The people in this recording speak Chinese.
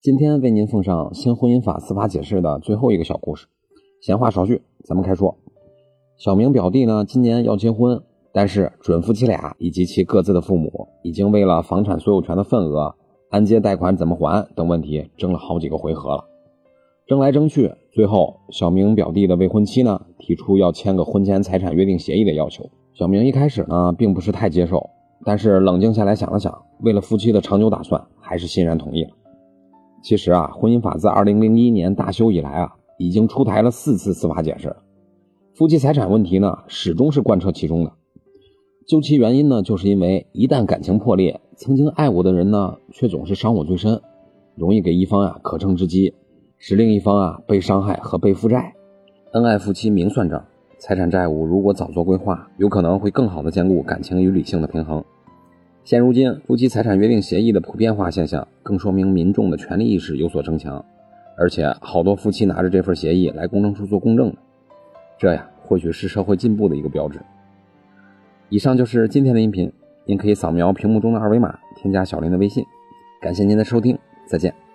今天为您奉上新婚姻法司法解释的最后一个小故事。闲话少叙，咱们开说。小明表弟呢，今年要结婚，但是准夫妻俩以及其各自的父母已经为了房产所有权的份额、按揭贷款怎么还等问题争了好几个回合了。争来争去，最后小明表弟的未婚妻呢，提出要签个婚前财产约定协议的要求。小明一开始呢，并不是太接受。但是冷静下来想了想，为了夫妻的长久打算，还是欣然同意了。其实啊，婚姻法自二零零一年大修以来啊，已经出台了四次司法解释，夫妻财产问题呢，始终是贯彻其中的。究其原因呢，就是因为一旦感情破裂，曾经爱我的人呢，却总是伤我最深，容易给一方呀可乘之机，使另一方啊被伤害和被负债。恩爱夫妻明算账。财产债务如果早做规划，有可能会更好的兼顾感情与理性的平衡。现如今，夫妻财产约定协议的普遍化现象，更说明民众的权利意识有所增强，而且好多夫妻拿着这份协议来公证处做公证的这呀，或许是社会进步的一个标志。以上就是今天的音频，您可以扫描屏幕中的二维码，添加小林的微信。感谢您的收听，再见。